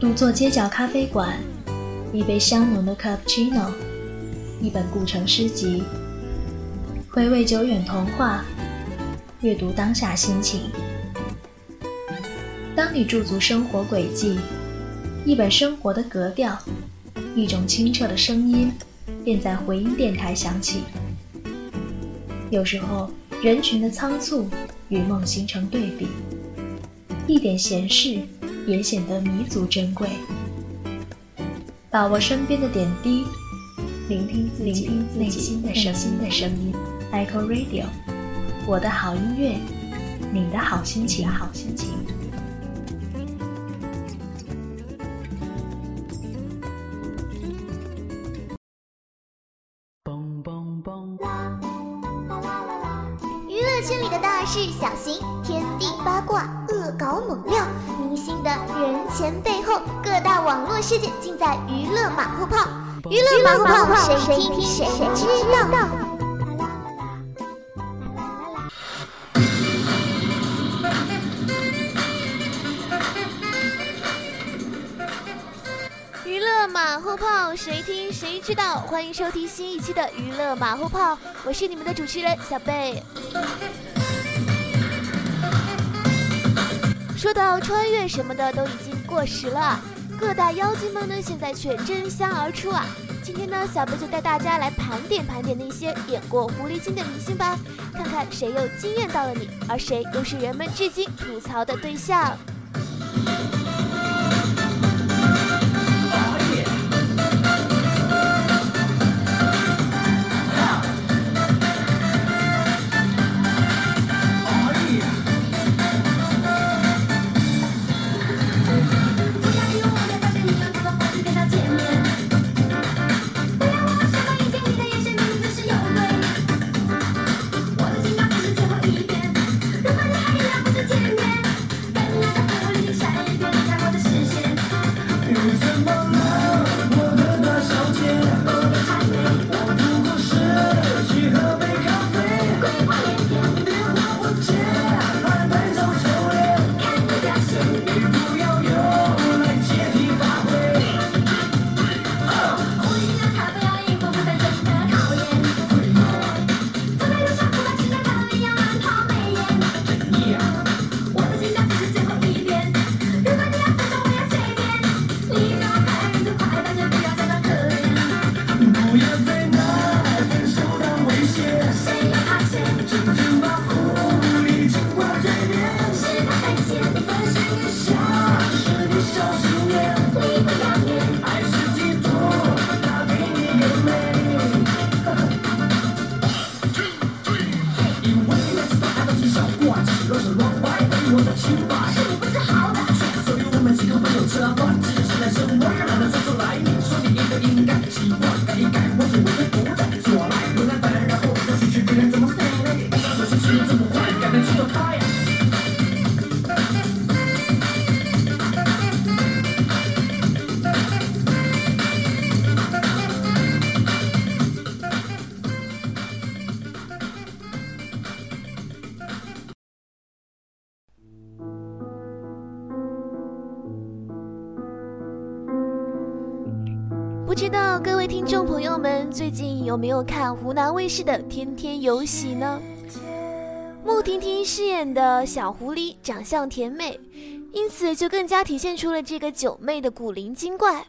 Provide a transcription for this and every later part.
独坐街角咖啡馆，一杯香浓的 cappuccino，一本古城诗集，回味久远童话，阅读当下心情。当你驻足生活轨迹，一本生活的格调，一种清澈的声音，便在回音电台响起。有时候，人群的仓促与梦形成对比，一点闲事也显得弥足珍贵。把握身边的点滴，聆听自己内心的声音。Echo Radio，我的好音乐，你的好心情。好心情。前背后，各大网络事件尽在娱乐马后炮。娱乐马后炮，谁听谁知道。娱乐马后炮，谁听谁知道。欢迎收听新一期的娱乐马后炮，我是你们的主持人小贝。说到穿越什么的都已经过时了，各大妖精们呢现在却争相而出啊！今天呢，小贝就带大家来盘点盘点那些演过狐狸精的明星吧，看看谁又惊艳到了你，而谁又是人们至今吐槽的对象。有没有看湖南卫视的《天天有喜》呢？穆婷婷饰演的小狐狸长相甜美，因此就更加体现出了这个九妹的古灵精怪。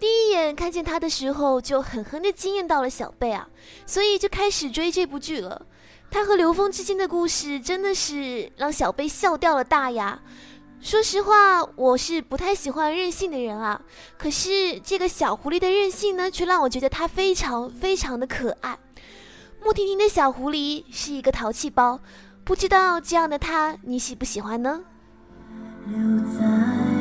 第一眼看见她的时候，就狠狠地惊艳到了小贝啊，所以就开始追这部剧了。她和刘峰之间的故事真的是让小贝笑掉了大牙。说实话，我是不太喜欢任性的人啊。可是这个小狐狸的任性呢，却让我觉得它非常非常的可爱。穆婷婷的小狐狸是一个淘气包，不知道这样的它你喜不喜欢呢？留在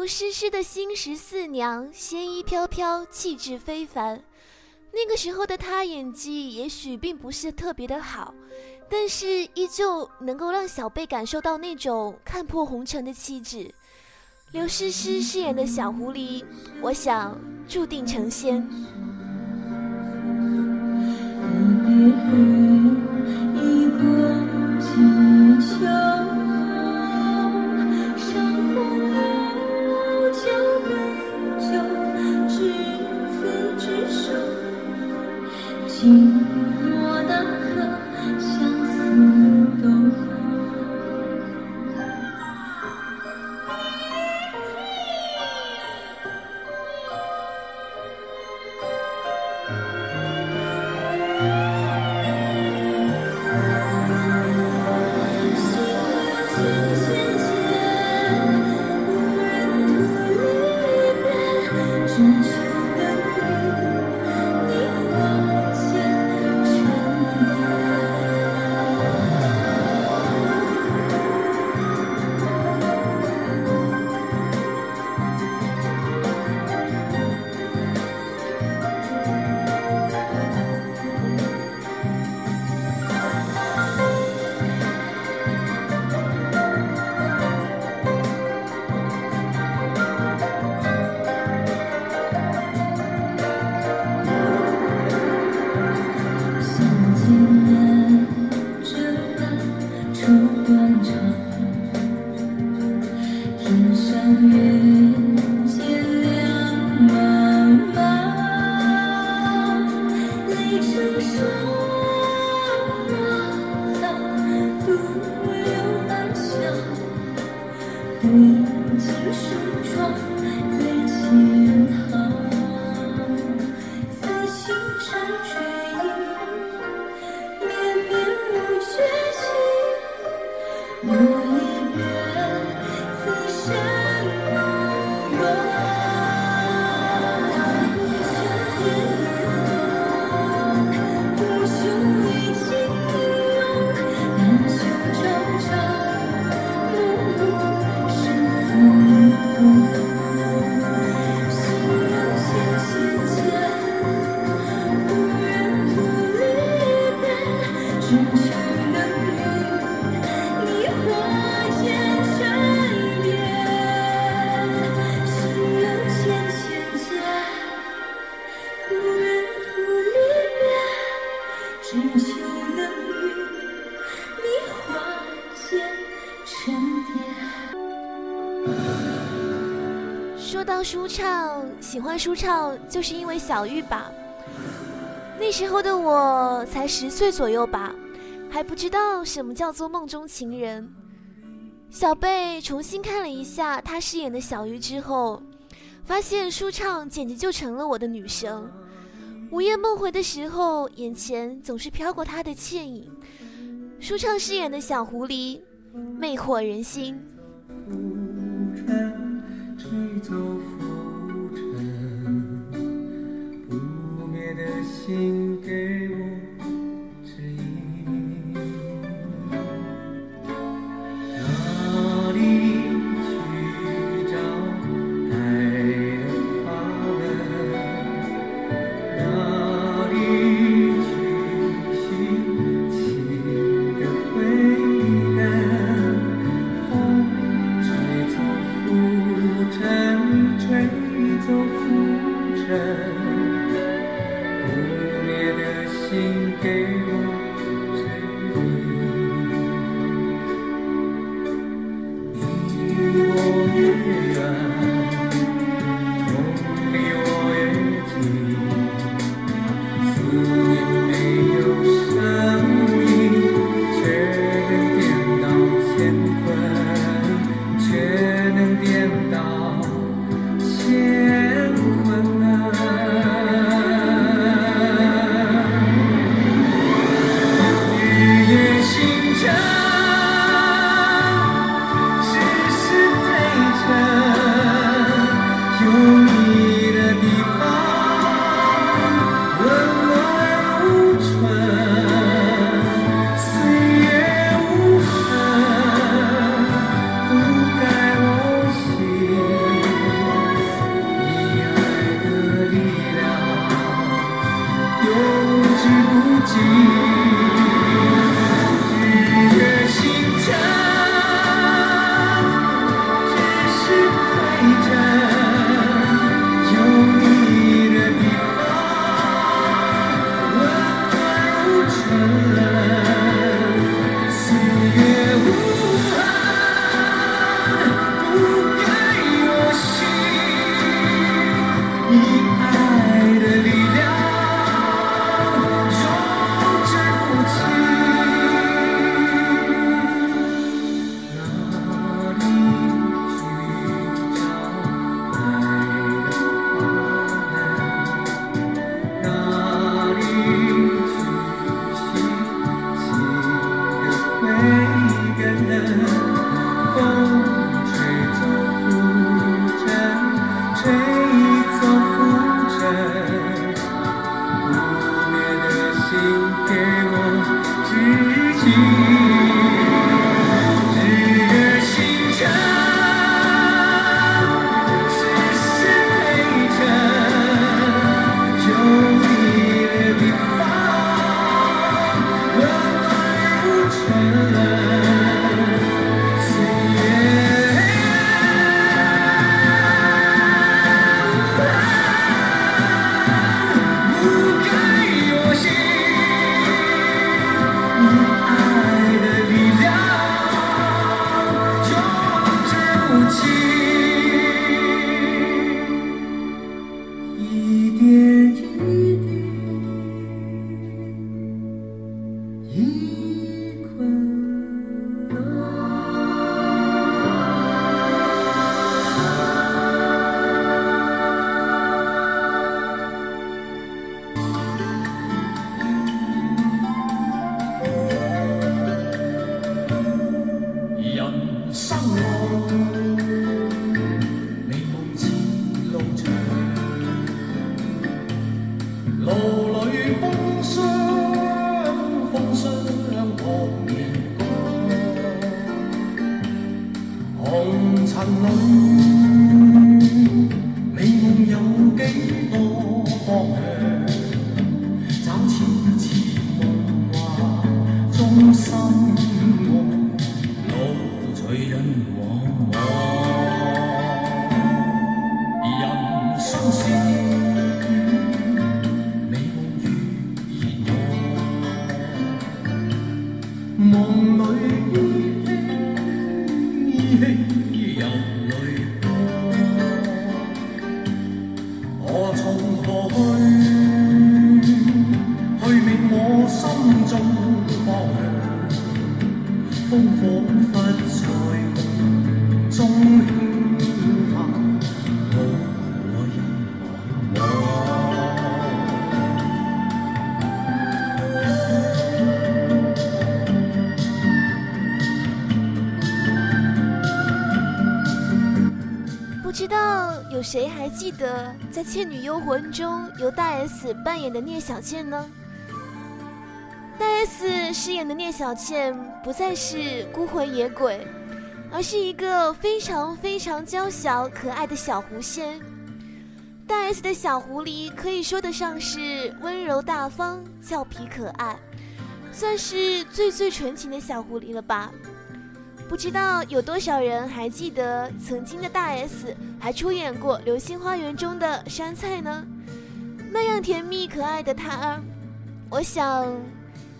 刘诗诗的新十四娘，仙衣飘飘，气质非凡。那个时候的她演技也许并不是特别的好，但是依旧能够让小贝感受到那种看破红尘的气质。刘诗诗饰演的小狐狸，我想注定成仙。说到舒畅，喜欢舒畅，就是因为小玉吧。那时候的我才十岁左右吧，还不知道什么叫做梦中情人。小贝重新看了一下他饰演的小玉之后，发现舒畅简直就成了我的女神。午夜梦回的时候，眼前总是飘过她的倩影。舒畅饰演的小狐狸，魅惑人心。走浮沉，不灭的心给我谁记得在《倩女幽魂》中由大 S 扮演的聂小倩呢？大 S 饰演的聂小倩不再是孤魂野鬼，而是一个非常非常娇小可爱的小狐仙。大 S 的小狐狸可以说得上是温柔大方、俏皮可爱，算是最最纯情的小狐狸了吧。不知道有多少人还记得曾经的大 S 还出演过《流星花园》中的杉菜呢？那样甜蜜可爱的她，我想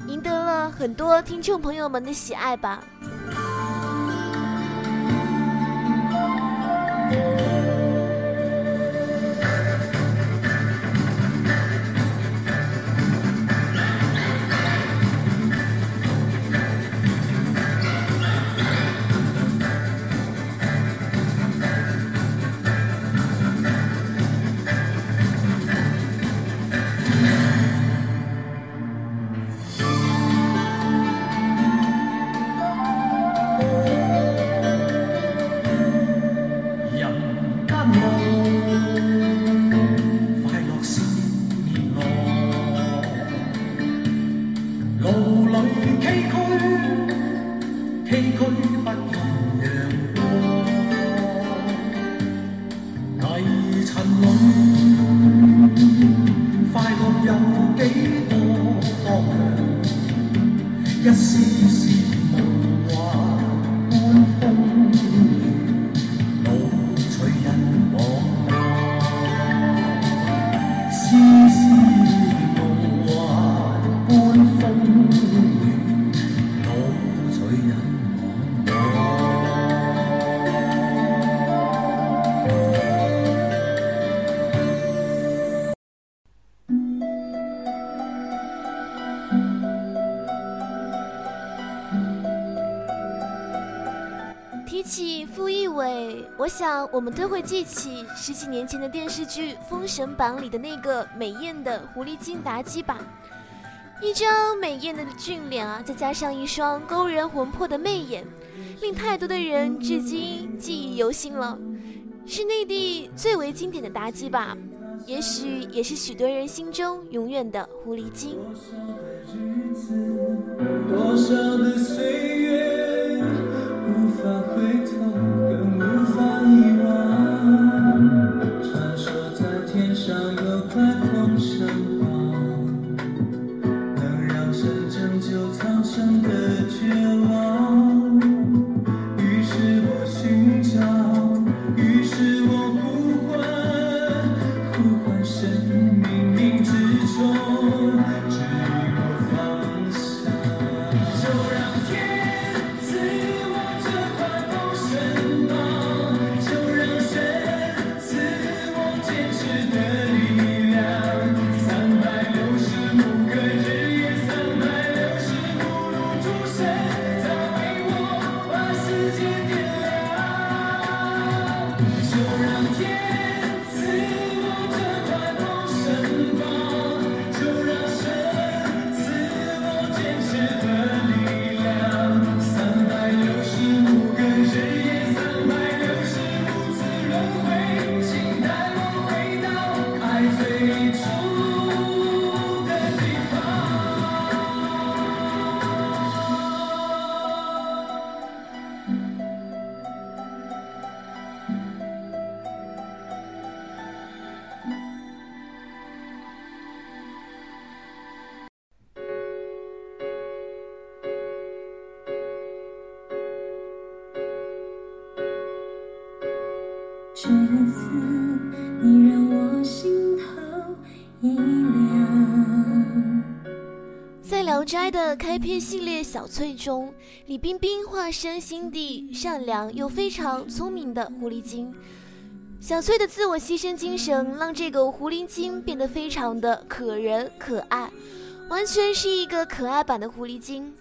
赢得了很多听众朋友们的喜爱吧。我们都会记起十几年前的电视剧《封神榜》里的那个美艳的狐狸精妲己吧。一张美艳的俊脸啊，再加上一双勾人魂魄的媚眼，令太多的人至今记忆犹新了。是内地最为经典的妲己吧，也许也是许多人心中永远的狐狸精。多少的岁开篇系列小翠中，李冰冰化身心地善良又非常聪明的狐狸精。小翠的自我牺牲精神，让这个狐狸精变得非常的可人可爱，完全是一个可爱版的狐狸精。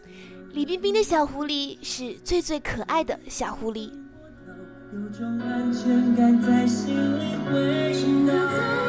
李冰冰的小狐狸是最最可爱的小狐狸。有种安全感在心里回荡。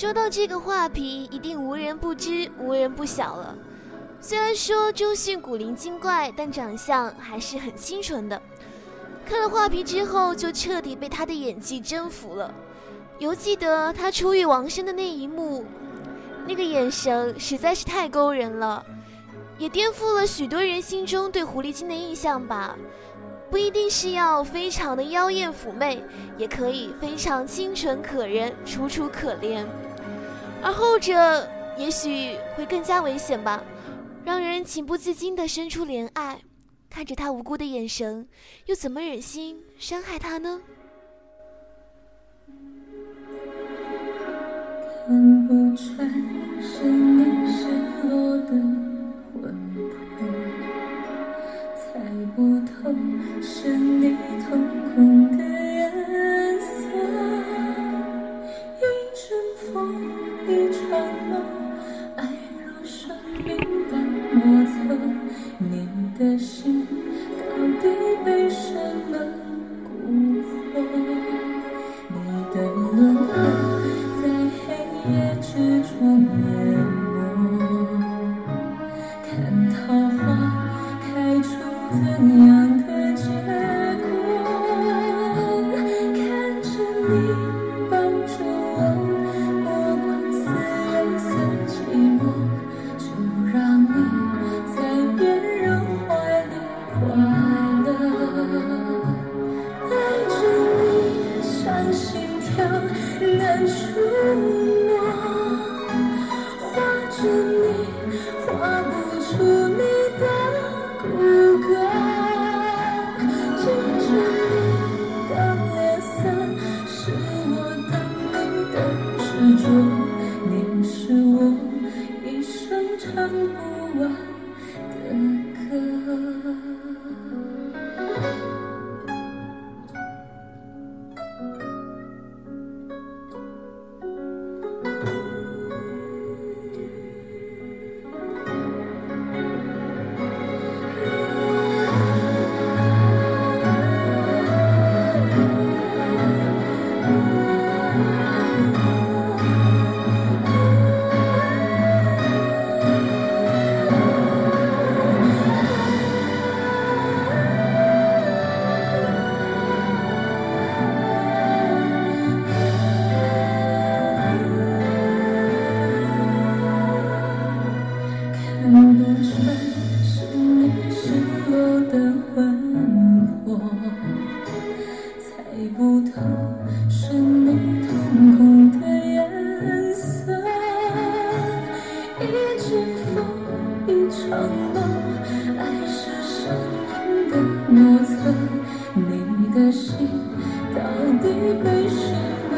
说到这个画皮，一定无人不知，无人不晓了。虽然说周迅古灵精怪，但长相还是很清纯的。看了画皮之后，就彻底被他的演技征服了。犹记得他初遇王生的那一幕，那个眼神实在是太勾人了，也颠覆了许多人心中对狐狸精的印象吧。不一定是要非常的妖艳妩媚，也可以非常清纯可人、楚楚可怜，而后者也许会更加危险吧，让人情不自禁地伸出怜爱。看着他无辜的眼神，又怎么忍心伤害他呢？看不穿是你失落的魂魄，猜不透是你瞳孔的的心到底被什么？的心到底被什么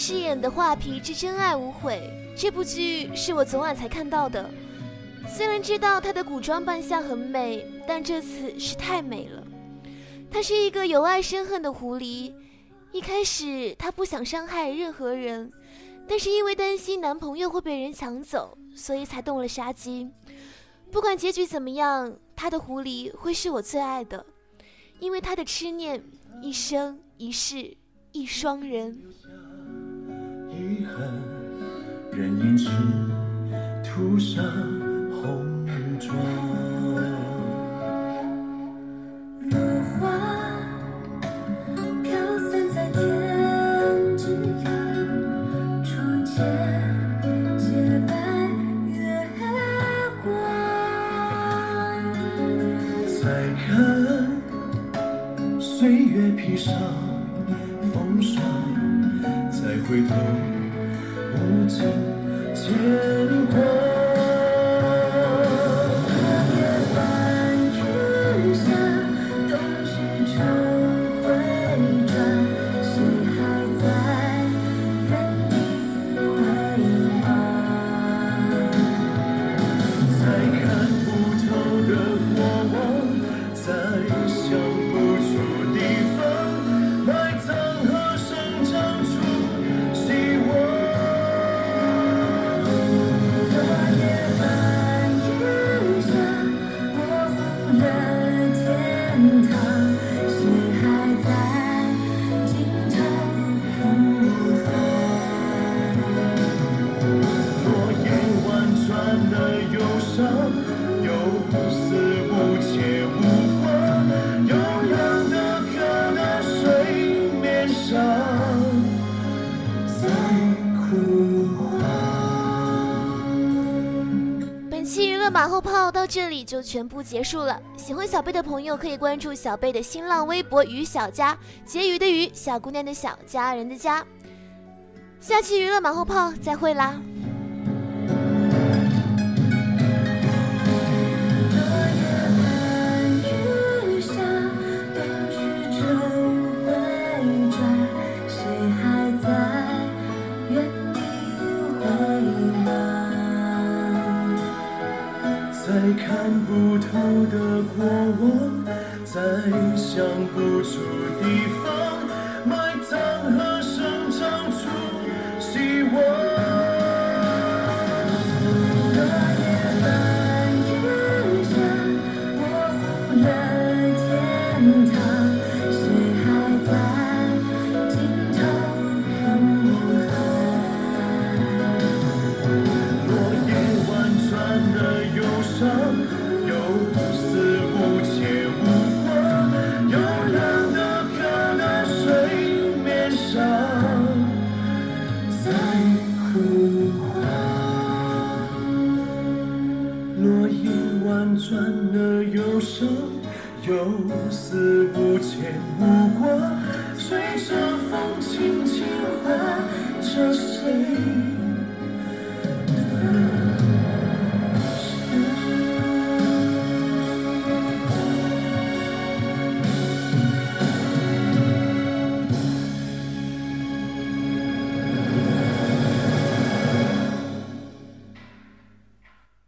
饰演的《画皮之真爱无悔》这部剧是我昨晚才看到的。虽然知道她的古装扮相很美，但这次是太美了。她是一个由爱生恨的狐狸。一开始她不想伤害任何人，但是因为担心男朋友会被人抢走，所以才动了杀机。不管结局怎么样，她的狐狸会是我最爱的，因为她的痴念一生一世一双人。遗憾，任胭脂涂上红妆。落花飘散在天之涯，窗前这里就全部结束了。喜欢小贝的朋友可以关注小贝的新浪微博“于小佳”，结鱼的鱼，小姑娘的小，家人的家。下期娱乐马后炮再会啦！看不透的过往，再想不出地方，